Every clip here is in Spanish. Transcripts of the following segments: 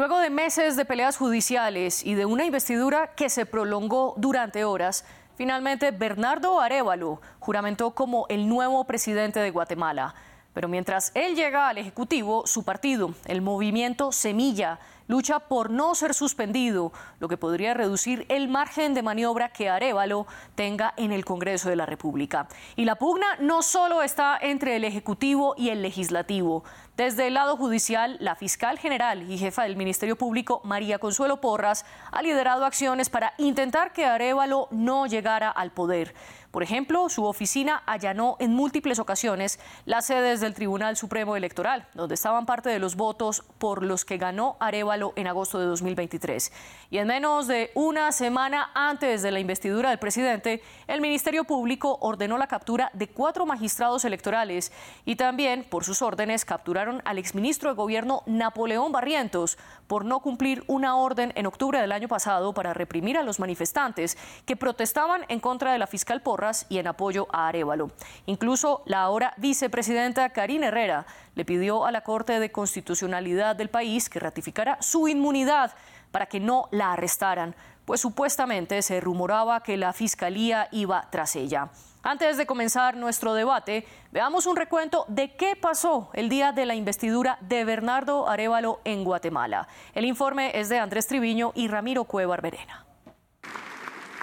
Luego de meses de peleas judiciales y de una investidura que se prolongó durante horas, finalmente Bernardo Arevalo juramentó como el nuevo presidente de Guatemala. Pero mientras él llega al Ejecutivo, su partido, el movimiento Semilla, lucha por no ser suspendido, lo que podría reducir el margen de maniobra que Arevalo tenga en el Congreso de la República. Y la pugna no solo está entre el Ejecutivo y el Legislativo. Desde el lado judicial, la fiscal general y jefa del Ministerio Público, María Consuelo Porras, ha liderado acciones para intentar que Arevalo no llegara al poder. Por ejemplo, su oficina allanó en múltiples ocasiones las sedes del Tribunal Supremo Electoral, donde estaban parte de los votos por los que ganó Arevalo en agosto de 2023. Y en menos de una semana antes de la investidura del presidente, el Ministerio Público ordenó la captura de cuatro magistrados electorales y también, por sus órdenes, capturaron al exministro de Gobierno Napoleón Barrientos por no cumplir una orden en octubre del año pasado para reprimir a los manifestantes que protestaban en contra de la fiscal Porras y en apoyo a Arevalo. Incluso la ahora vicepresidenta Karina Herrera le pidió a la Corte de Constitucionalidad del país que ratificara su inmunidad para que no la arrestaran, pues supuestamente se rumoraba que la fiscalía iba tras ella. Antes de comenzar nuestro debate, veamos un recuento de qué pasó el día de la investidura de Bernardo Arevalo en Guatemala. El informe es de Andrés Triviño y Ramiro Cuevar Verena.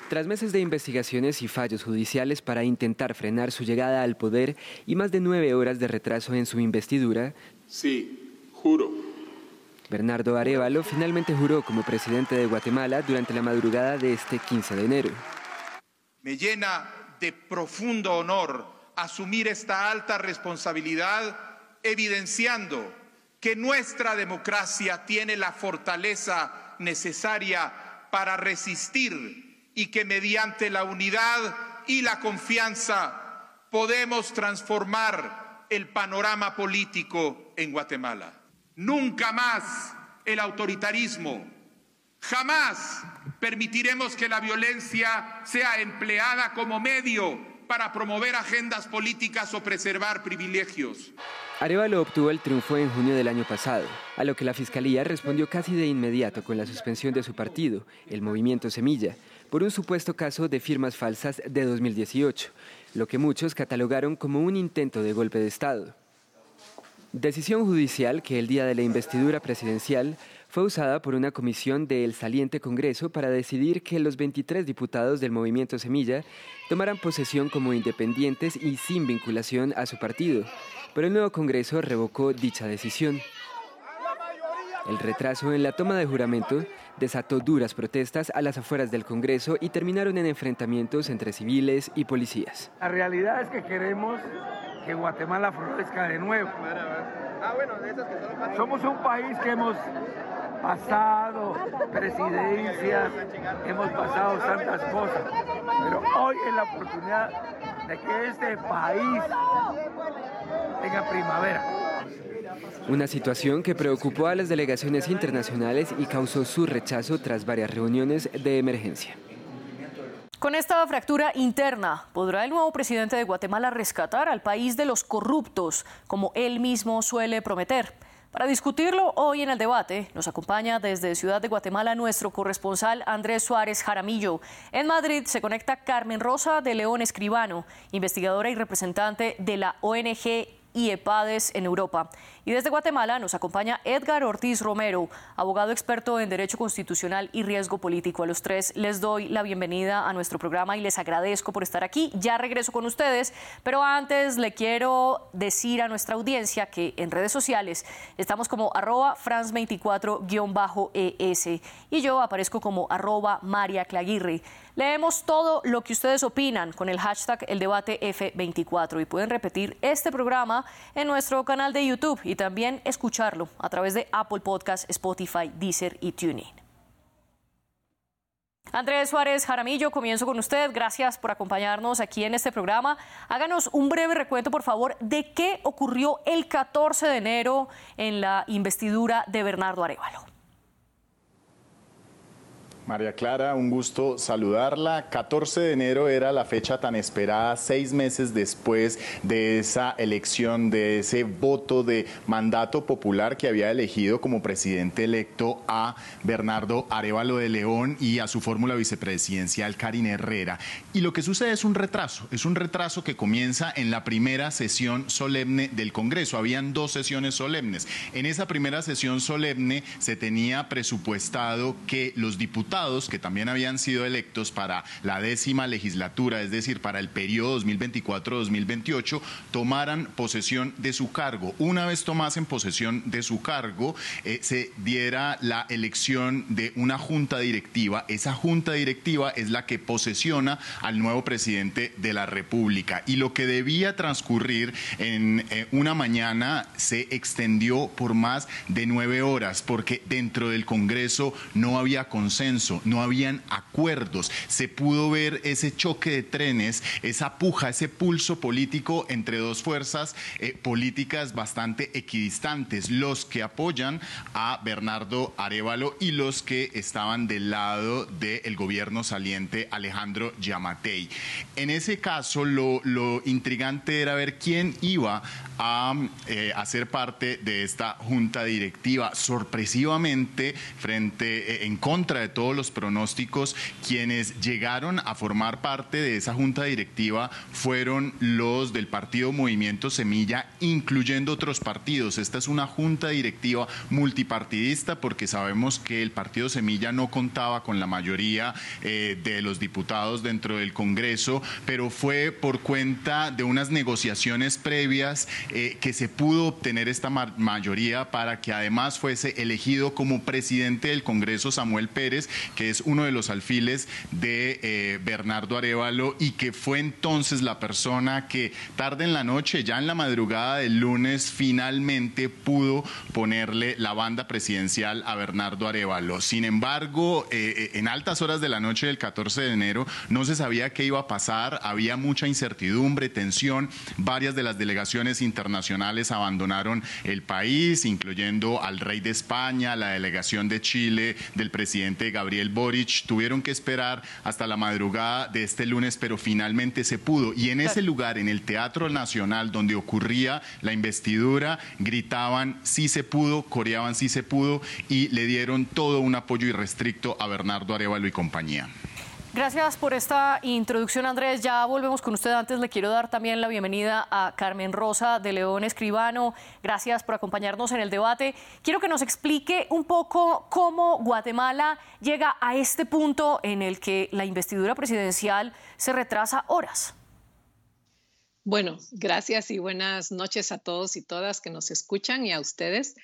Tras meses de investigaciones y fallos judiciales para intentar frenar su llegada al poder y más de nueve horas de retraso en su investidura, sí, juro. Bernardo Arevalo finalmente juró como presidente de Guatemala durante la madrugada de este 15 de enero. Me llena de profundo honor asumir esta alta responsabilidad, evidenciando que nuestra democracia tiene la fortaleza necesaria para resistir y que mediante la unidad y la confianza podemos transformar el panorama político en Guatemala. Nunca más el autoritarismo. Jamás permitiremos que la violencia sea empleada como medio para promover agendas políticas o preservar privilegios. Arevalo obtuvo el triunfo en junio del año pasado, a lo que la Fiscalía respondió casi de inmediato con la suspensión de su partido, el Movimiento Semilla, por un supuesto caso de firmas falsas de 2018, lo que muchos catalogaron como un intento de golpe de Estado. Decisión judicial que el día de la investidura presidencial fue usada por una comisión del saliente Congreso para decidir que los 23 diputados del movimiento Semilla tomaran posesión como independientes y sin vinculación a su partido, pero el nuevo Congreso revocó dicha decisión. El retraso en la toma de juramento desató duras protestas a las afueras del Congreso y terminaron en enfrentamientos entre civiles y policías. La realidad es que queremos que Guatemala florezca de nuevo. Somos un país que hemos pasado presidencias, hemos pasado tantas cosas, pero hoy es la oportunidad de que este país tenga primavera. Una situación que preocupó a las delegaciones internacionales y causó su rechazo tras varias reuniones de emergencia. Con esta fractura interna, ¿podrá el nuevo presidente de Guatemala rescatar al país de los corruptos, como él mismo suele prometer? Para discutirlo hoy en el debate, nos acompaña desde Ciudad de Guatemala nuestro corresponsal Andrés Suárez Jaramillo. En Madrid se conecta Carmen Rosa de León Escribano, investigadora y representante de la ONG y EPADES en Europa. Y desde Guatemala nos acompaña Edgar Ortiz Romero, abogado experto en Derecho Constitucional y Riesgo Político. A los tres les doy la bienvenida a nuestro programa y les agradezco por estar aquí. Ya regreso con ustedes, pero antes le quiero decir a nuestra audiencia que en redes sociales estamos como arroba france24-es y yo aparezco como arroba María Claguirre. Leemos todo lo que ustedes opinan con el hashtag El Debate F24 y pueden repetir este programa en nuestro canal de YouTube y también escucharlo a través de Apple Podcast, Spotify, Deezer y TuneIn. Andrés Suárez Jaramillo, comienzo con usted. Gracias por acompañarnos aquí en este programa. Háganos un breve recuento, por favor, de qué ocurrió el 14 de enero en la investidura de Bernardo Arevalo. María Clara, un gusto saludarla. 14 de enero era la fecha tan esperada, seis meses después de esa elección, de ese voto de mandato popular que había elegido como presidente electo a Bernardo Arevalo de León y a su fórmula vicepresidencial Karine Herrera. Y lo que sucede es un retraso, es un retraso que comienza en la primera sesión solemne del Congreso. Habían dos sesiones solemnes. En esa primera sesión solemne se tenía presupuestado que los diputados que también habían sido electos para la décima legislatura, es decir, para el periodo 2024-2028, tomaran posesión de su cargo. Una vez tomasen posesión de su cargo, eh, se diera la elección de una junta directiva. Esa junta directiva es la que posesiona al nuevo presidente de la República. Y lo que debía transcurrir en eh, una mañana se extendió por más de nueve horas, porque dentro del Congreso no había consenso no habían acuerdos, se pudo ver ese choque de trenes, esa puja, ese pulso político entre dos fuerzas eh, políticas bastante equidistantes, los que apoyan a Bernardo Arevalo y los que estaban del lado del gobierno saliente Alejandro Yamatei. En ese caso, lo, intrigante era ver quién iba a eh, hacer parte de esta junta directiva. Sorpresivamente, frente eh, en contra de todos los pronósticos, quienes llegaron a formar parte de esa junta directiva fueron los del partido Movimiento Semilla, incluyendo otros partidos. Esta es una junta directiva multipartidista porque sabemos que el partido Semilla no contaba con la mayoría eh, de los diputados dentro del Congreso, pero fue por cuenta de unas negociaciones previas eh, que se pudo obtener esta mayoría para que además fuese elegido como presidente del Congreso Samuel Pérez, que es uno de los alfiles de eh, Bernardo Arevalo y que fue entonces la persona que tarde en la noche, ya en la madrugada del lunes, finalmente pudo ponerle la banda presidencial a Bernardo Arevalo. Sin embargo, eh, eh, en altas horas de la noche del 14 de enero no se sabía qué iba a pasar, había mucha incertidumbre, tensión, varias de las delegaciones internacionales abandonaron el país, incluyendo al rey de España, la delegación de Chile del presidente Gabriel Boric tuvieron que esperar hasta la madrugada de este lunes, pero finalmente se pudo. Y en ese lugar, en el Teatro Nacional, donde ocurría la investidura, gritaban sí se pudo, coreaban sí se pudo y le dieron todo un apoyo irrestricto a Bernardo Arevalo y compañía. Gracias por esta introducción, Andrés. Ya volvemos con usted. Antes le quiero dar también la bienvenida a Carmen Rosa de León Escribano. Gracias por acompañarnos en el debate. Quiero que nos explique un poco cómo Guatemala llega a este punto en el que la investidura presidencial se retrasa horas. Bueno, gracias y buenas noches a todos y todas que nos escuchan y a ustedes.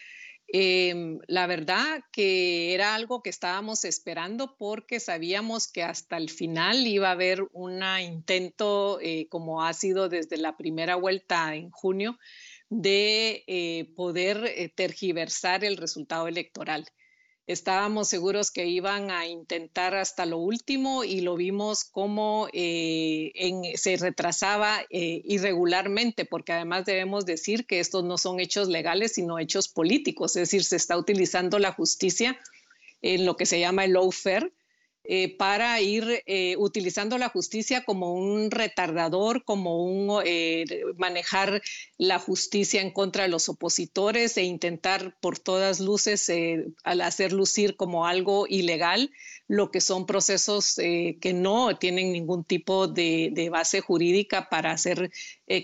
Em, la verdad que era algo que estábamos esperando porque sabíamos que hasta el final iba a haber un intento, eh, como ha sido desde la primera vuelta en junio, de eh, poder eh, tergiversar el resultado electoral estábamos seguros que iban a intentar hasta lo último y lo vimos como eh, se retrasaba eh, irregularmente, porque además debemos decir que estos no son hechos legales, sino hechos políticos, es decir, se está utilizando la justicia en lo que se llama el lawfare eh, para ir eh, utilizando la justicia como un retardador, como un eh, manejar la justicia en contra de los opositores e intentar por todas luces hacer lucir como algo ilegal lo que son procesos que no tienen ningún tipo de, base jurídica para ser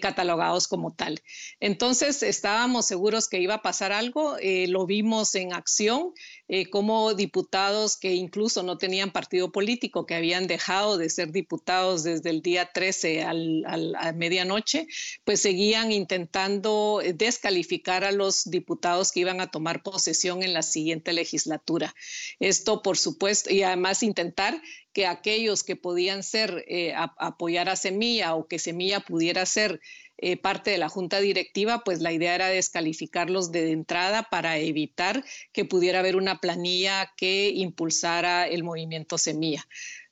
catalogados como tal. Entonces estábamos seguros que iba a pasar algo, lo vimos en acción como diputados que incluso no tenían partido político que habían dejado de ser diputados desde el día 13 al, a medianoche, pues seguían intentando descalificar a los diputados que iban a tomar posesión en la siguiente legislatura. Esto, por supuesto, y además intentar que aquellos que podían ser eh, apoyar a Semilla o que Semilla pudiera ser eh, parte de la junta directiva, pues la idea era descalificarlos de entrada para evitar que pudiera haber una planilla que impulsara el movimiento Semilla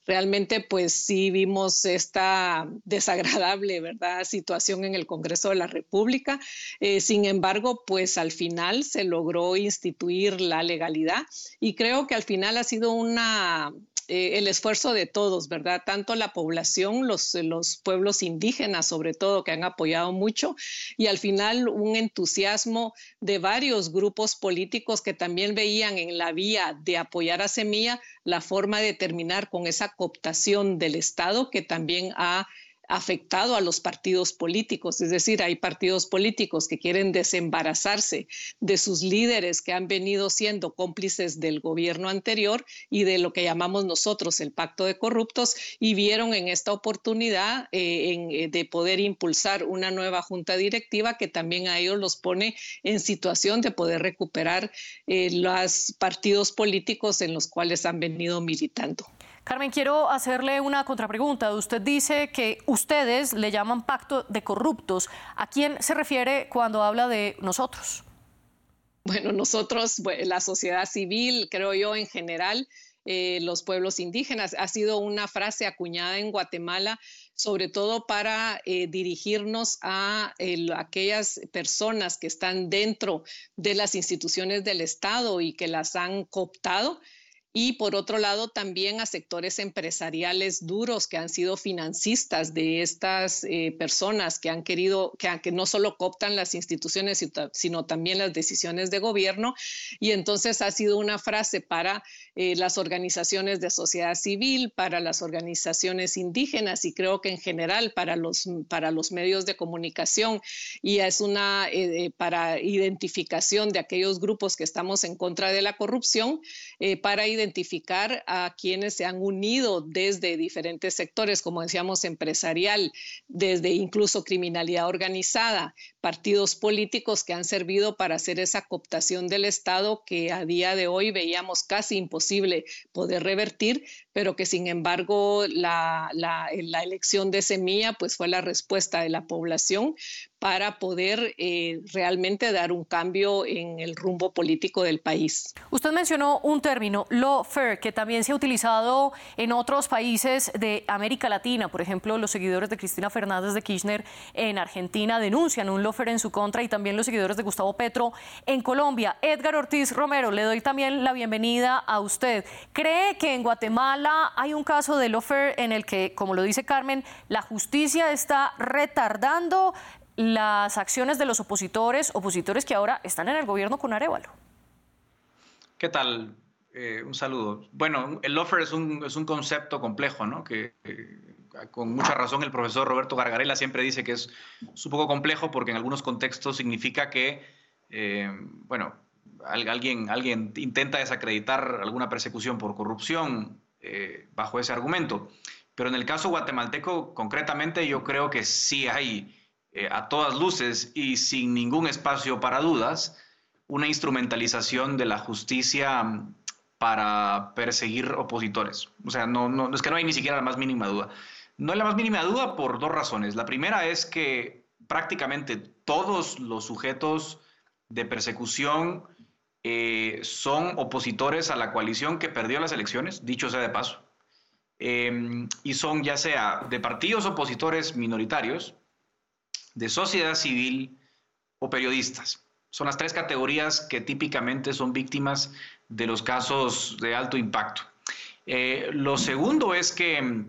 realmente pues sí vimos esta desagradable, ¿verdad?, situación en el Congreso de la República. Eh, sin embargo, pues al final se logró instituir la legalidad y creo que al final ha sido una eh, el esfuerzo de todos, ¿verdad? Tanto la población, los, los pueblos indígenas sobre todo, que han apoyado mucho, y al final un entusiasmo de varios grupos políticos que también veían en la vía de apoyar a Semilla la forma de terminar con esa cooptación del Estado que también ha afectado a los partidos políticos, es decir, hay partidos políticos que quieren desembarazarse de sus líderes que han venido siendo cómplices del gobierno anterior y de lo que llamamos nosotros el pacto de corruptos y vieron en esta oportunidad eh, eh, de poder impulsar una nueva junta directiva que también a ellos los pone en situación de poder recuperar eh, los partidos políticos en los cuales han venido militando. Carmen, quiero hacerle una contrapregunta. Usted dice que ustedes le llaman pacto de corruptos. ¿A quién se refiere cuando habla de nosotros? Bueno, nosotros, la sociedad civil, creo yo en general, eh, los pueblos indígenas, ha sido una frase acuñada en Guatemala sobre todo para eh, dirigirnos a aquellas personas que están dentro de las instituciones del Estado y que las han cooptado y por otro lado también a sectores empresariales duros que han sido financistas de estas eh, personas que han querido, que, que, no solo cooptan las instituciones, sino también las decisiones de gobierno. Y entonces ha sido una frase para eh, las organizaciones de sociedad civil, para las organizaciones indígenas y creo que en general para los, para los medios de comunicación. Y es una eh, para identificación de aquellos grupos que estamos en contra de la corrupción, para identificar identificar a quienes se han unido desde diferentes sectores, como decíamos, empresarial, desde incluso criminalidad organizada, partidos políticos que han servido para hacer esa cooptación del Estado que a día de hoy veíamos casi imposible poder revertir, pero que sin embargo la, la, elección de Semilla pues fue la respuesta de la población para poder eh, realmente dar un cambio en el rumbo político del país. Usted mencionó un término, lawfare, que también se ha utilizado en otros países de América Latina. Por ejemplo, los seguidores de Cristina Fernández de Kirchner en Argentina denuncian un lawfare en su contra y también los seguidores de Gustavo Petro en Colombia. Edgar Ortiz Romero, le doy también la bienvenida a usted. ¿Cree que en Guatemala hay un caso de lawfare en el que, como lo dice Carmen, la justicia está retardando las acciones de los opositores, opositores que ahora están en el gobierno con Arevalo. ¿Qué tal? Eh, un saludo. Bueno, el offer es un, es un concepto complejo, ¿no? Que con mucha razón el profesor Roberto Gargarela siempre dice que es, un poco complejo porque en algunos contextos significa que, eh, bueno, alguien, alguien intenta desacreditar alguna persecución por corrupción eh, bajo ese argumento. Pero en el caso guatemalteco, concretamente, yo creo que sí hay eh, a todas luces y sin ningún espacio para dudas, una instrumentalización de la justicia mm, para perseguir opositores. O sea, no, no, es que no hay ni siquiera la más mínima duda. No hay la más mínima duda por dos razones. La primera es que prácticamente todos los sujetos de persecución eh, son opositores a la coalición que perdió las elecciones, dicho sea de paso. Em, y son ya sea de partidos opositores minoritarios, de sociedad civil o periodistas. Son las tres categorías que típicamente son víctimas de los casos de alto impacto. Eh, lo segundo es que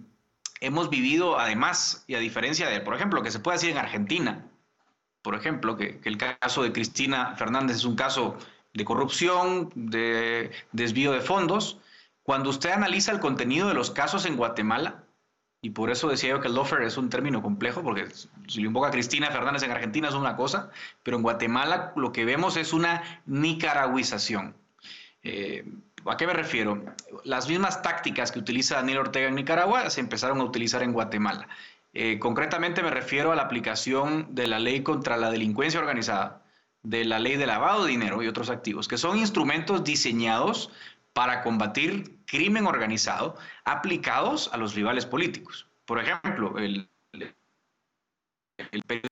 hemos vivido además, y a diferencia de, por ejemplo, que se puede decir en Argentina, por ejemplo, que el caso de Cristina Fernández es un caso de corrupción, de desvío de fondos, cuando usted analiza el contenido de los casos en Guatemala, y por eso decía yo que el lofer es un término complejo, porque si lo invoca Cristina Fernández en Argentina es una cosa, pero en Guatemala lo que vemos es una nicaragüización. Eh, ¿A qué me refiero? Las mismas tácticas que utiliza Daniel Ortega en Nicaragua se empezaron a utilizar en Guatemala. Eh, concretamente me refiero a la aplicación de la ley contra la delincuencia organizada, de la ley de lavado de dinero y otros activos, que son instrumentos diseñados para combatir crimen organizado aplicados a los rivales políticos. Por ejemplo, el, el,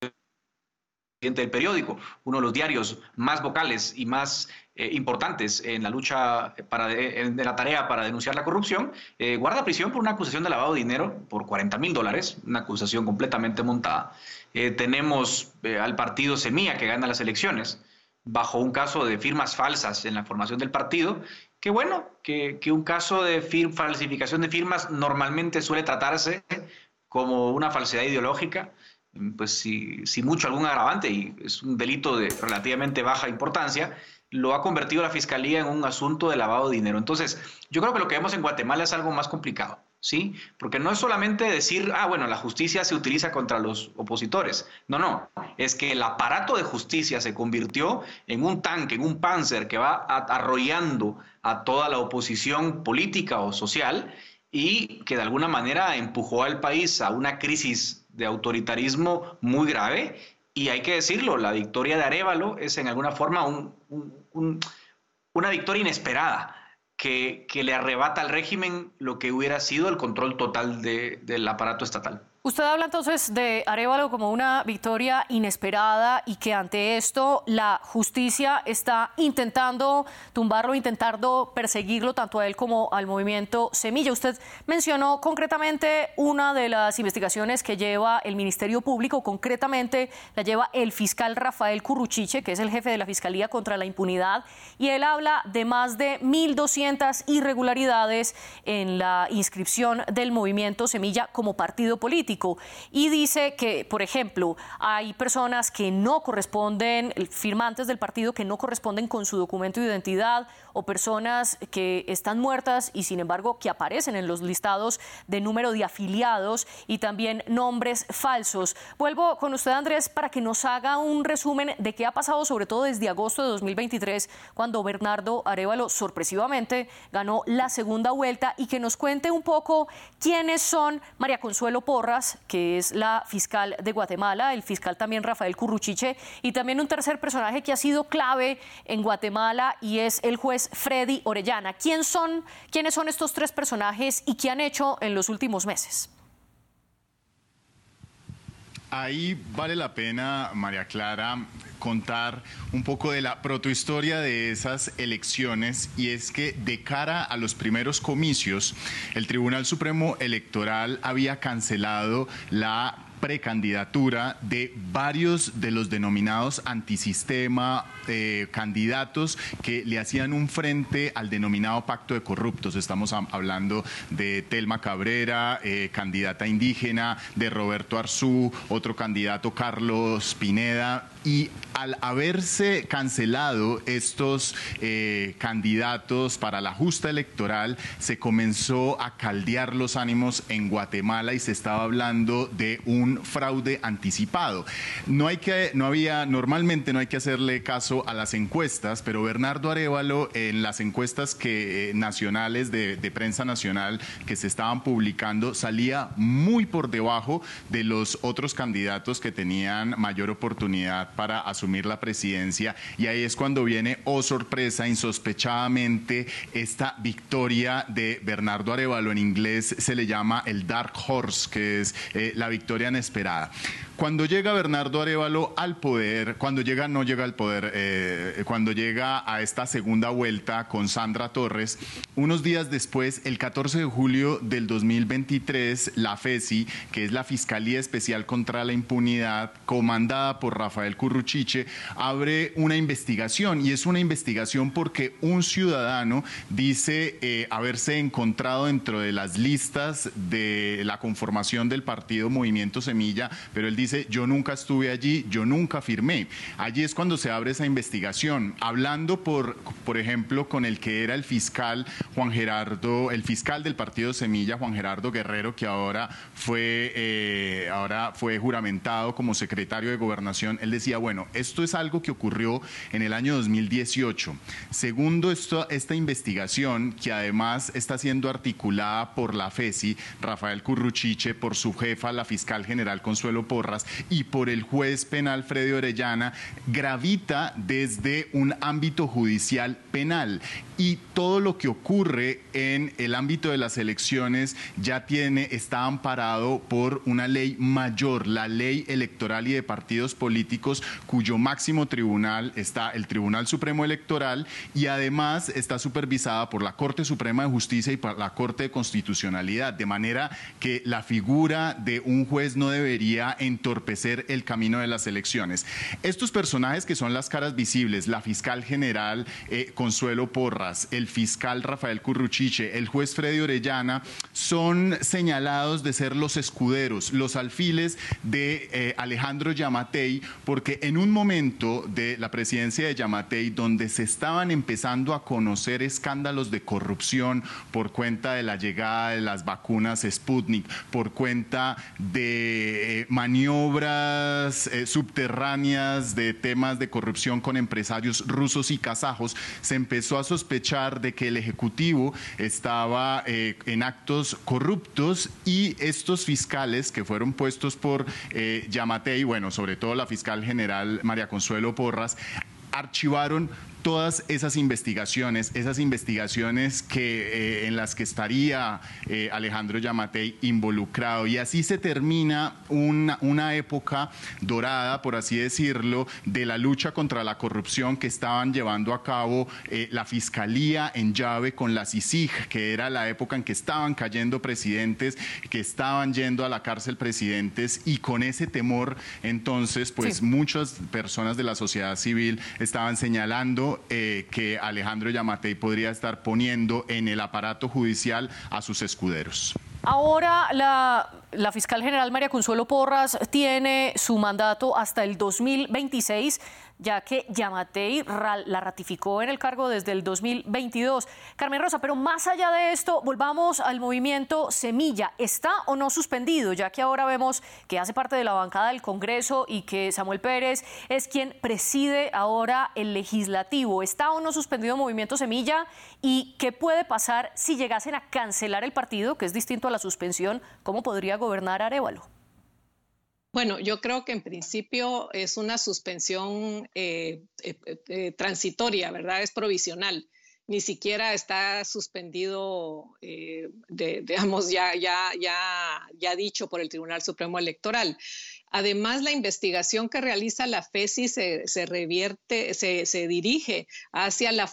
del periódico, uno de los diarios más vocales y más eh, importantes en la lucha para de, la tarea para denunciar la corrupción, eh, guarda prisión por una acusación de lavado de dinero por 40 mil dólares, una acusación completamente montada. Eh, tenemos al partido Semilla que gana las elecciones bajo un caso de firmas falsas en la formación del partido Qué bueno que, un caso de falsificación de firmas normalmente suele tratarse como una falsedad ideológica, pues si, si mucho algún agravante y es un delito de relativamente baja importancia, lo ha convertido la fiscalía en un asunto de lavado de dinero. Entonces, yo creo que lo que vemos en Guatemala es algo más complicado. ¿sí? Porque no es solamente decir, ah, bueno, la justicia se utiliza contra los opositores. No, no, es que el aparato de justicia se convirtió en un tanque, en un panzer que va arrollando a toda la oposición política o social y que de alguna manera empujó al país a una crisis de autoritarismo muy grave. Y hay que decirlo, la victoria de Arevalo es en alguna forma una victoria inesperada que, le arrebata al régimen lo que hubiera sido el control total del aparato estatal. Usted habla entonces de Arevalo como una victoria inesperada y que ante esto la justicia está intentando tumbarlo, intentando perseguirlo tanto a él como al movimiento Semilla. Usted mencionó concretamente una de las investigaciones que lleva el Ministerio Público, concretamente la lleva el fiscal Rafael Curruchiche, que es el jefe de la Fiscalía contra la Impunidad, y él habla de más de 1.200 irregularidades en la inscripción del movimiento Semilla como partido político y dice que, por ejemplo, hay personas que no corresponden, firmantes del partido que no corresponden con su documento de identidad o personas que están muertas y sin embargo que aparecen en los listados de número de afiliados y también nombres falsos. Vuelvo con usted, Andrés, para que nos haga un resumen de qué ha pasado, sobre todo desde agosto de 2023, cuando Bernardo Arevalo sorpresivamente ganó la segunda vuelta y que nos cuente un poco quiénes son María Consuelo Porras, que es la fiscal de Guatemala, el fiscal también Rafael Curruchiche y también un tercer personaje que ha sido clave en Guatemala y es el juez Freddy Orellana. ¿Quién son, ¿Quiénes son estos tres personajes y qué han hecho en los últimos meses? Ahí vale la pena, María Clara, contar un poco de la protohistoria de esas elecciones y es que de cara a los primeros comicios, el Tribunal Supremo Electoral había cancelado la precandidatura de varios de los denominados antisistema eh, candidatos que le hacían un frente al denominado pacto de corruptos. Estamos hablando de Telma Cabrera, eh, candidata indígena, de Roberto Arzú, otro candidato Carlos Pineda, y al haberse cancelado estos eh, candidatos para la justa electoral, se comenzó a caldear los ánimos en Guatemala y se estaba hablando de un fraude anticipado. No hay que, no había, normalmente no hay que hacerle caso a las encuestas, pero Bernardo Arevalo en las encuestas que, eh, nacionales de, de prensa nacional que se estaban publicando salía muy por debajo de los otros candidatos que tenían mayor oportunidad para asumir la presidencia y ahí es cuando viene, oh sorpresa, insospechadamente, esta victoria de Bernardo Arevalo, en inglés se le llama el Dark Horse, que es eh, la victoria inesperada. Cuando llega Bernardo Arevalo al poder, cuando llega, no llega al poder, eh, cuando llega a esta segunda vuelta con Sandra Torres, unos días después, el 14 de julio del 2023, la FESI, que es la Fiscalía Especial contra la Impunidad, comandada por Rafael Curruchiche, abre una investigación. Y es una investigación porque un ciudadano dice eh, haberse encontrado dentro de las listas de la conformación del partido Movimiento Semilla, pero él dice dice, yo nunca estuve allí, yo nunca firmé. Allí es cuando se abre esa investigación, hablando por, por ejemplo, con el que era el fiscal Juan Gerardo, el fiscal del partido Semilla, Juan Gerardo Guerrero, que ahora fue, eh, ahora fue juramentado como secretario de gobernación. Él decía, bueno, esto es algo que ocurrió en el año 2018. Segundo, esto, esta investigación, que además está siendo articulada por la FESI, Rafael Curruchiche, por su jefa, la fiscal general Consuelo Porra, y por el juez penal Freddy Orellana gravita desde un ámbito judicial penal. Y todo lo que ocurre en el ámbito de las elecciones ya tiene está amparado por una ley mayor, la ley electoral y de partidos políticos cuyo máximo tribunal está el Tribunal Supremo Electoral y además está supervisada por la Corte Suprema de Justicia y por la Corte de Constitucionalidad, de manera que la figura de un juez no debería en entorpecer el camino de las elecciones. Estos personajes que son las caras visibles, la fiscal general eh, Consuelo Porras, el fiscal Rafael Curruchiche, el juez Freddy Orellana, son señalados de ser los escuderos, los alfiles de eh, Alejandro Yamatei, porque en un momento de la presidencia de Yamatei, donde se estaban empezando a conocer escándalos de corrupción por cuenta de la llegada de las vacunas Sputnik, por cuenta de eh, maniobras eh, subterráneas, de temas de corrupción con empresarios rusos y kazajos, se empezó a sospechar de que el Ejecutivo estaba eh, en actos corruptos y estos fiscales que fueron puestos por Yamatei, bueno, sobre todo la fiscal general María Consuelo Porras, archivaron todas esas investigaciones, esas investigaciones que, eh, en las que estaría eh, Alejandro Yamatei involucrado. Y así se termina una, una época dorada, por así decirlo, de la lucha contra la corrupción que estaban llevando a cabo eh, la Fiscalía en llave con la CICIG, que era la época en que estaban cayendo presidentes, que estaban yendo a la cárcel presidentes y con ese temor entonces pues muchas personas de la sociedad civil estaban señalando eh, que Alejandro Yamatei podría estar poniendo en el aparato judicial a sus escuderos. Ahora la, la, fiscal general María Consuelo Porras tiene su mandato hasta el 2026 ya que Yamatei la ratificó en el cargo desde el 2022. Carmen Rosa, pero más allá de esto, volvamos al movimiento Semilla. ¿Está o no suspendido? Ya que ahora vemos que hace parte de la bancada del Congreso y que Samuel Pérez es quien preside ahora el legislativo. ¿Está o no suspendido el movimiento Semilla? ¿Y qué puede pasar si llegasen a cancelar el partido, que es distinto a la suspensión? ¿Cómo podría gobernar Arevalo? Bueno, yo creo que en principio es una suspensión eh, eh, eh, transitoria, ¿verdad? Es provisional. Ni siquiera está suspendido, digamos, ya, ya, ya, ya dicho por el Tribunal Supremo Electoral. Además, la investigación que realiza la FESI se, revierte, se, dirige hacia la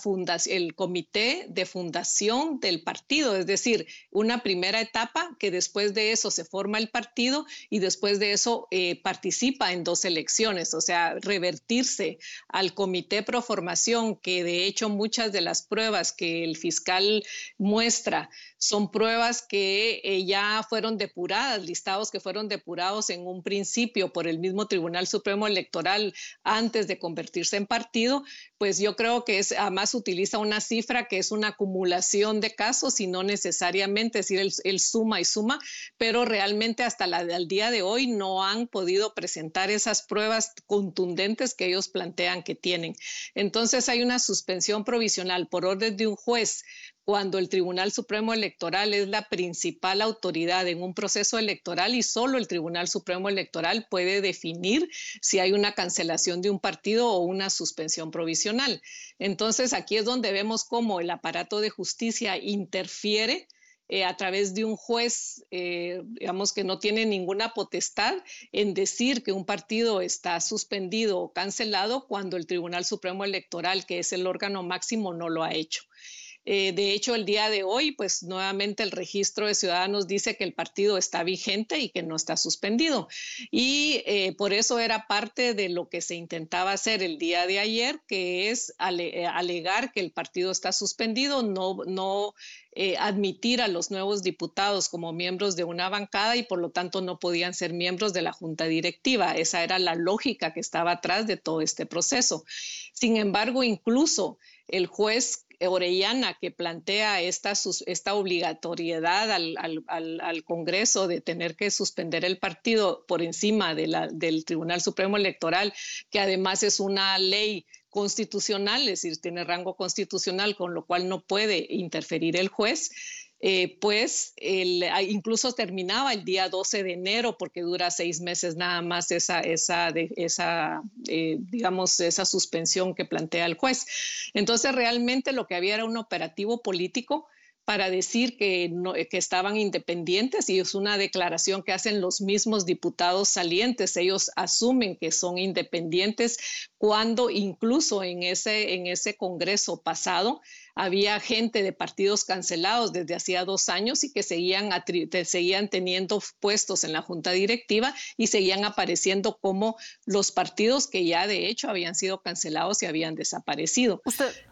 el comité de fundación del partido, es decir, una primera etapa que después de eso se forma el partido y después de eso eh, participa en dos elecciones, o sea, revertirse al comité pro formación, que de hecho muchas de las pruebas que el fiscal muestra son pruebas que eh, ya fueron depuradas, listados que fueron depurados en un principio por el mismo Tribunal Supremo Electoral antes de convertirse en partido, pues yo creo que es, además utiliza una cifra que es una acumulación de casos y no necesariamente, es decir, el, suma y suma, pero realmente hasta la, el día de hoy no han podido presentar esas pruebas contundentes que ellos plantean que tienen. Entonces hay una suspensión provisional por orden de un juez cuando el Tribunal Supremo Electoral es la principal autoridad en un proceso electoral y solo el Tribunal Supremo Electoral puede definir si hay una cancelación de un partido o una suspensión provisional. Entonces, aquí es donde vemos cómo el aparato de justicia interfiere eh, a través de un juez, eh, digamos que no tiene ninguna potestad en decir que un partido está suspendido o cancelado cuando el Tribunal Supremo Electoral, que es el órgano máximo, no lo ha hecho. Eh, de hecho, el día de hoy, pues nuevamente el registro de ciudadanos dice que el partido está vigente y que no está suspendido. Y eh, por eso era parte de lo que se intentaba hacer el día de ayer, que es eh, alegar que el partido está suspendido, no, no admitir a los nuevos diputados como miembros de una bancada y por lo tanto no podían ser miembros de la junta directiva. Esa era la lógica que estaba atrás de todo este proceso. Sin embargo, incluso el juez Orellana que plantea esta, esta obligatoriedad al, Congreso de tener que suspender el partido por encima de la, del Tribunal Supremo Electoral, que además es una ley constitucional, es decir, tiene rango constitucional, con lo cual no puede interferir el juez. Eh, pues ah, incluso terminaba el día 12 de enero porque dura seis meses nada más esa, esa, eh, digamos, esa suspensión que plantea el juez. Entonces realmente lo que había era un operativo político para decir que, que, estaban independientes y es una declaración que hacen los mismos diputados salientes. Ellos asumen que son independientes cuando incluso en ese, en ese Congreso pasado había gente de partidos cancelados desde hacía dos años y que seguían, seguían teniendo puestos en la junta directiva y seguían apareciendo como los partidos que ya de hecho habían sido cancelados y habían desaparecido.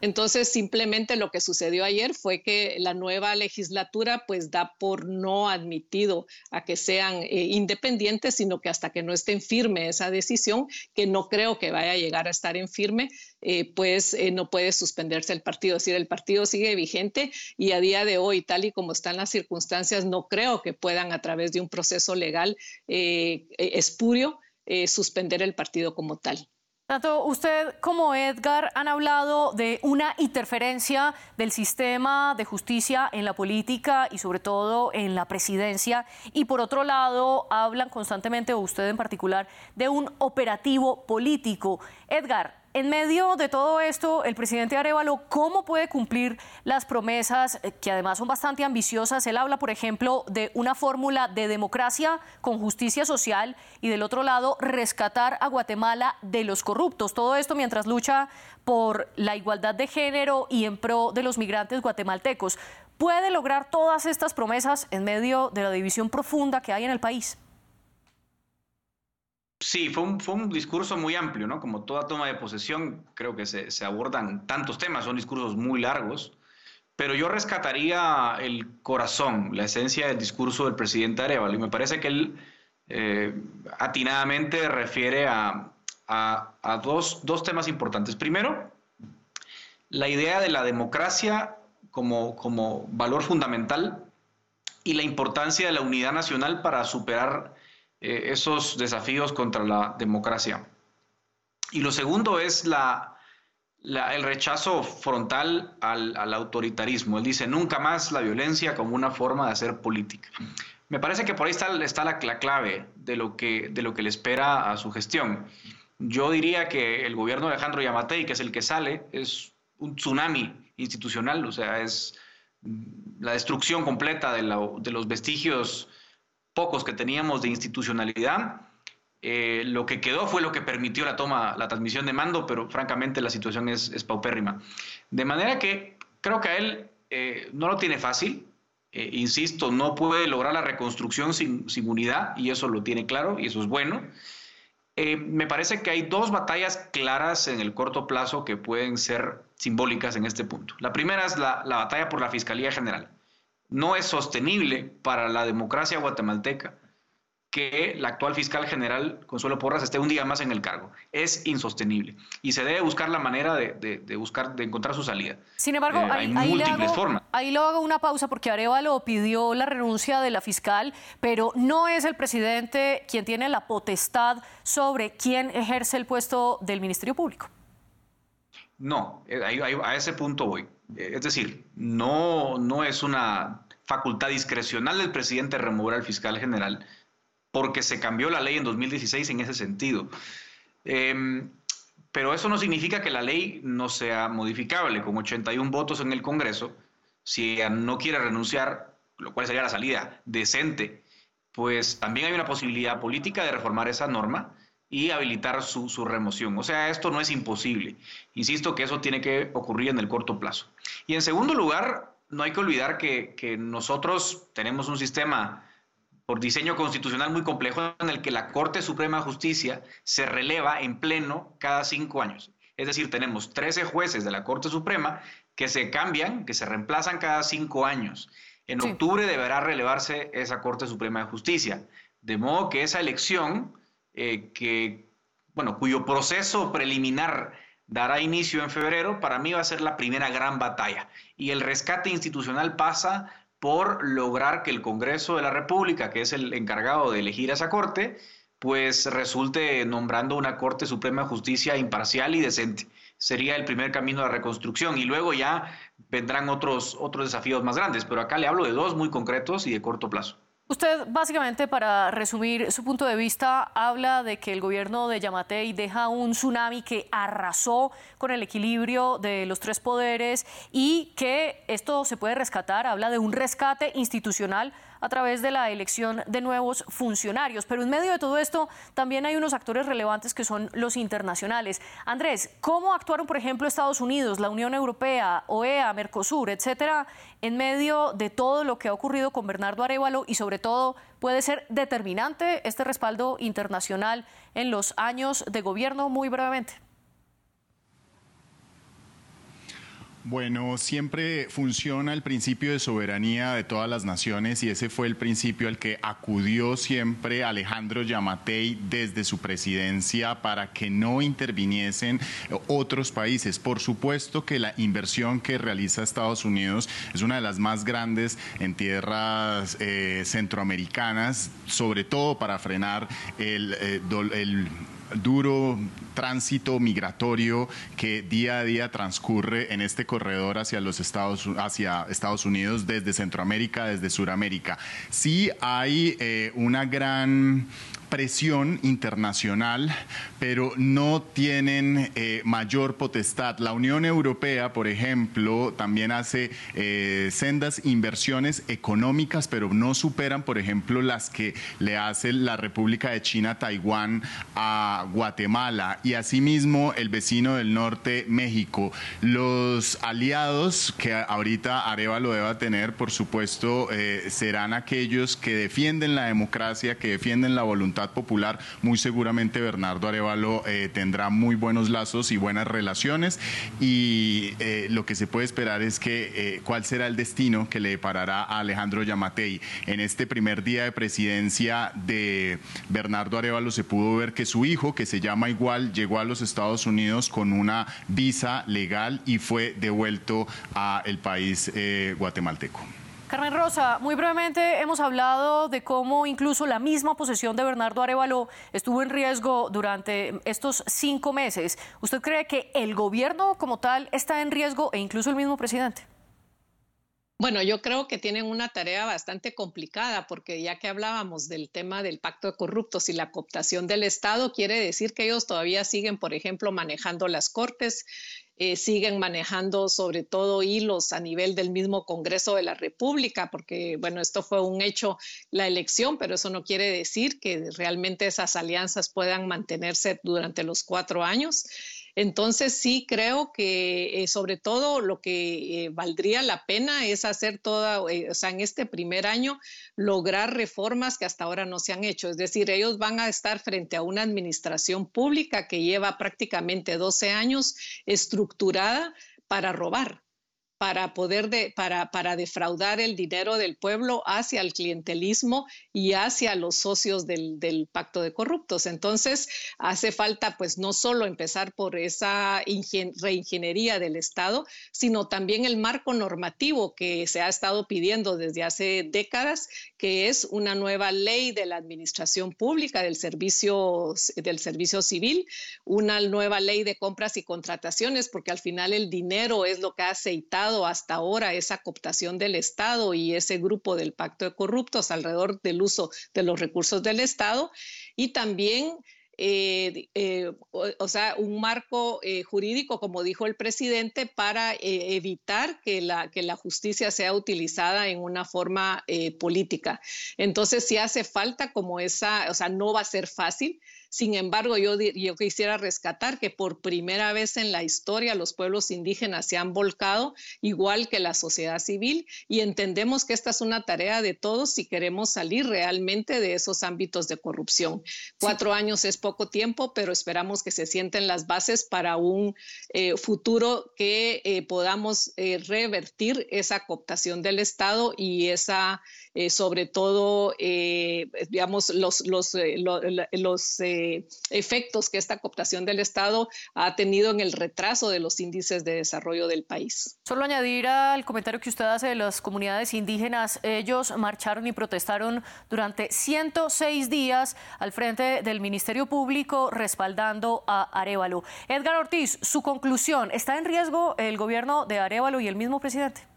Entonces, simplemente lo que sucedió ayer fue que la nueva legislatura pues da por no admitido a que sean eh, independientes, sino que hasta que no estén firme esa decisión, que no creo que vaya a llegar a estar en firme, eh, pues eh, no puede suspenderse el partido. Es decir, el partido sigue vigente y a día de hoy, tal y como están las circunstancias, no creo que puedan a través de un proceso legal eh, espurio suspender el partido como tal. Tanto usted como Edgar han hablado de una interferencia del sistema de justicia en la política y sobre todo en la presidencia. Y por otro lado, hablan constantemente, o usted en particular, de un operativo político. Edgar, en medio de todo esto, el presidente Arevalo, ¿cómo puede cumplir las promesas eh, que además son bastante ambiciosas? Él habla, por ejemplo, de una fórmula de democracia con justicia social y del otro lado, rescatar a Guatemala de los corruptos. Todo esto mientras lucha por la igualdad de género y en pro de los migrantes guatemaltecos. ¿Puede lograr todas estas promesas en medio de la división profunda que hay en el país? Sí, fue un, fue un discurso muy amplio, ¿no? Como toda toma de posesión, creo que se, abordan tantos temas, son discursos muy largos, pero yo rescataría el corazón, la esencia del discurso del presidente Arevalo, y me parece que él eh, atinadamente refiere a, a, a dos, dos, temas importantes. Primero, la idea de la democracia como, como valor fundamental y la importancia de la unidad nacional para superar eh, esos desafíos contra la democracia. Y lo segundo es la, el rechazo frontal al, autoritarismo. Él dice, nunca más la violencia como una forma de hacer política. Me parece que por ahí está, está la, clave de lo, que, de lo que le espera a su gestión. Yo diría que el gobierno de Alejandro Yamatei, que es el que sale, es un tsunami institucional, o sea, es la destrucción completa de, de los vestigios pocos que teníamos de institucionalidad. Eh, lo que quedó fue lo que permitió la toma, la transmisión de mando, pero francamente la situación es, paupérrima. De manera que creo que a él eh, no lo tiene fácil. Eh, insisto, no puede lograr la reconstrucción sin, sin, unidad y eso lo tiene claro y eso es bueno. me parece que hay dos batallas claras en el corto plazo que pueden ser simbólicas en este punto. La primera es la batalla por la Fiscalía General no es sostenible para la democracia guatemalteca que la actual fiscal general, Consuelo Porras, esté un día más en el cargo. Es insostenible. Y se debe buscar la manera de, buscar, de encontrar su salida. Sin embargo, eh, hay múltiples formas. Ahí lo hago una pausa porque Arevalo pidió la renuncia de la fiscal, pero no es el presidente quien tiene la potestad sobre quién ejerce el puesto del Ministerio Público. No, eh, a ese punto voy. Eh, es decir, no, no es una facultad discrecional del presidente remover al fiscal general, porque se cambió la ley en 2016 en ese sentido. Em, pero eso no significa que la ley no sea modificable. Con 81 votos en el Congreso, si no quiere renunciar, lo cual sería la salida decente, pues también hay una posibilidad política de reformar esa norma y habilitar su, remoción. O sea, esto no es imposible. Insisto que eso tiene que ocurrir en el corto plazo. Y en segundo lugar, no hay que olvidar que, que nosotros tenemos un sistema por diseño constitucional muy complejo en el que la Corte Suprema de Justicia se releva en pleno cada cinco años. Es decir, tenemos 13 jueces de la Corte Suprema que se cambian, que se reemplazan cada cinco años. En octubre deberá relevarse esa Corte Suprema de Justicia. De modo que esa elección eh, que, bueno, cuyo proceso preliminar dará inicio en febrero, para mí va a ser la primera gran batalla. Y el rescate institucional pasa por lograr que el Congreso de la República, que es el encargado de elegir a esa Corte, pues resulte nombrando una Corte Suprema de Justicia imparcial y decente. Sería el primer camino de reconstrucción y luego ya vendrán otros, otros desafíos más grandes, pero acá le hablo de dos muy concretos y de corto plazo. Usted básicamente, para resumir su punto de vista, habla de que el gobierno de Yamatei deja un tsunami que arrasó con el equilibrio de los tres poderes y que esto se puede rescatar, habla de un rescate institucional a través de la elección de nuevos funcionarios. Pero en medio de todo esto también hay unos actores relevantes que son los internacionales. Andrés, ¿cómo actuaron, por ejemplo, Estados Unidos, la Unión Europea, OEA, Mercosur, etcétera, en medio de todo lo que ha ocurrido con Bernardo Arevalo y sobre todo puede ser determinante este respaldo internacional en los años de gobierno? Muy brevemente. Bueno, siempre funciona el principio de soberanía de todas las naciones y ese fue el principio al que acudió siempre Alejandro Yamatei desde su presidencia para que no interviniesen otros países. Por supuesto que la inversión que realiza Estados Unidos es una de las más grandes en tierras eh, centroamericanas, sobre todo para frenar el, eh, el duro tránsito migratorio que día a día transcurre en este corredor hacia los Estados, hacia Estados Unidos desde Centroamérica, desde Suramérica. Sí hay eh, una gran presión internacional, pero no tienen eh, mayor potestad. La Unión Europea, por ejemplo, también hace eh, sendas inversiones económicas, pero no superan, por ejemplo, las que le hace la República de China, Taiwán a Guatemala y asimismo el vecino del norte, México. Los aliados que ahorita Areva lo deba tener, por supuesto, eh, serán aquellos que defienden la democracia, que defienden la voluntad popular, muy seguramente Bernardo Arevalo eh, tendrá muy buenos lazos y buenas relaciones y eh, lo que se puede esperar es que cuál será el destino que le deparará a Alejandro Yamatei. En este primer día de presidencia de Bernardo Arevalo se pudo ver que su hijo, que se llama igual, llegó a los Estados Unidos con una visa legal y fue devuelto a el país guatemalteco. Carmen Rosa, muy brevemente hemos hablado de cómo incluso la misma posesión de Bernardo Arevalo estuvo en riesgo durante estos cinco meses. ¿Usted cree que el gobierno como tal está en riesgo e incluso el mismo presidente? Bueno, yo creo que tienen una tarea bastante complicada porque ya que hablábamos del tema del pacto de corruptos y la cooptación del Estado, quiere decir que ellos todavía siguen, por ejemplo, manejando las cortes, eh, siguen manejando sobre todo hilos a nivel del mismo Congreso de la República, porque bueno, esto fue un hecho, la elección, pero eso no quiere decir que realmente esas alianzas puedan mantenerse durante los cuatro años. Entonces sí creo que eh, sobre todo lo que eh, valdría la pena es hacer toda, eh, o sea, en este primer año lograr reformas que hasta ahora no se han hecho. Es decir, ellos van a estar frente a una administración pública que lleva prácticamente 12 años estructurada para robar para poder de, para, para defraudar el dinero del pueblo hacia el clientelismo y hacia los socios del, del, pacto de corruptos. Entonces, hace falta pues no solo empezar por esa reingeniería del Estado, sino también el marco normativo que se ha estado pidiendo desde hace décadas, que es una nueva ley de la administración pública del servicio, del servicio civil, una nueva ley de compras y contrataciones, porque al final el dinero es lo que ha aceitado hasta ahora esa cooptación del Estado y ese grupo del pacto de corruptos alrededor del uso de los recursos del Estado y también eh, eh, o, sea, un marco eh, jurídico, como dijo el presidente, para evitar que la, que la justicia sea utilizada en una forma política. Entonces, si hace falta como esa, o sea, no va a ser fácil, sin embargo, yo, yo quisiera rescatar que por primera vez en la historia los pueblos indígenas se han volcado, igual que la sociedad civil, y entendemos que esta es una tarea de todos si queremos salir realmente de esos ámbitos de corrupción. Cuatro años es poco tiempo, pero esperamos que se sienten las bases para un eh, futuro que eh, podamos eh, revertir esa cooptación del Estado y esa eh, sobre todo, eh, digamos, los, los, eh, los efectos que esta cooptación del Estado ha tenido en el retraso de los índices de desarrollo del país. Solo añadir al comentario que usted hace de las comunidades indígenas, ellos marcharon y protestaron durante 106 días al frente del Ministerio Público respaldando a Arevalo. Edgar Ortiz, su conclusión, ¿está en riesgo el gobierno de Arevalo y el mismo presidente?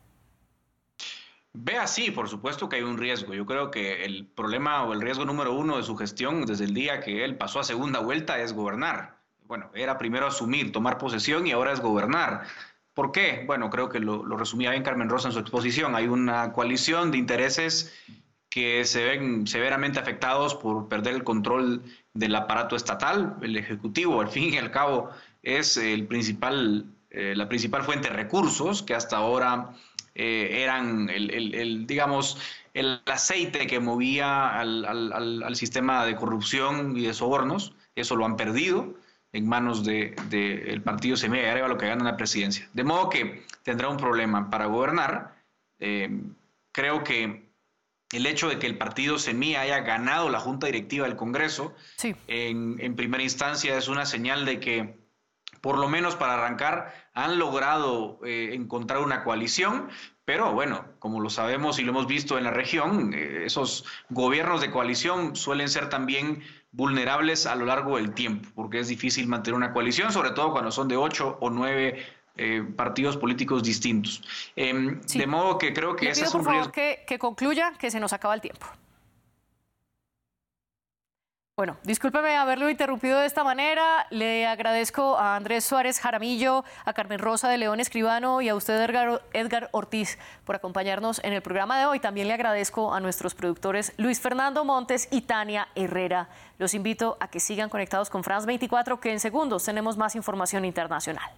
Ve así, por supuesto que hay un riesgo. Yo creo que el problema o el riesgo número uno de su gestión desde el día que él pasó a segunda vuelta es gobernar. Bueno, era primero asumir, tomar posesión y ahora es gobernar. ¿Por qué? Bueno, creo que lo, resumía bien Carmen Rosa en su exposición. Hay una coalición de intereses que se ven severamente afectados por perder el control del aparato estatal. El Ejecutivo, al fin y al cabo, es el principal, eh, la principal fuente de recursos que hasta ahora eh, eran el, digamos, el aceite que movía al, sistema de corrupción y de sobornos. Eso lo han perdido en manos del de, partido Semilla y lo que gana la presidencia. De modo que tendrá un problema para gobernar. Eh, creo que el hecho de que el partido Semilla haya ganado la junta directiva del Congreso en, primera instancia es una señal de que, por lo menos para arrancar, han logrado eh, encontrar una coalición, pero bueno, como lo sabemos y lo hemos visto en la región, eh, esos gobiernos de coalición suelen ser también vulnerables a lo largo del tiempo, porque es difícil mantener una coalición, sobre todo cuando son de ocho o nueve eh, partidos políticos distintos. Em, de modo que creo que ese es un riesgo. Que, que concluya, que se nos acaba el tiempo. Bueno, discúlpeme haberlo interrumpido de esta manera. Le agradezco a Andrés Suárez Jaramillo, a Carmen Rosa de León Escribano y a usted, Edgar, Edgar, Ortiz, por acompañarnos en el programa de hoy. También le agradezco a nuestros productores Luis Fernando Montes y Tania Herrera. Los invito a que sigan conectados con France 24, que en segundos tenemos más información internacional.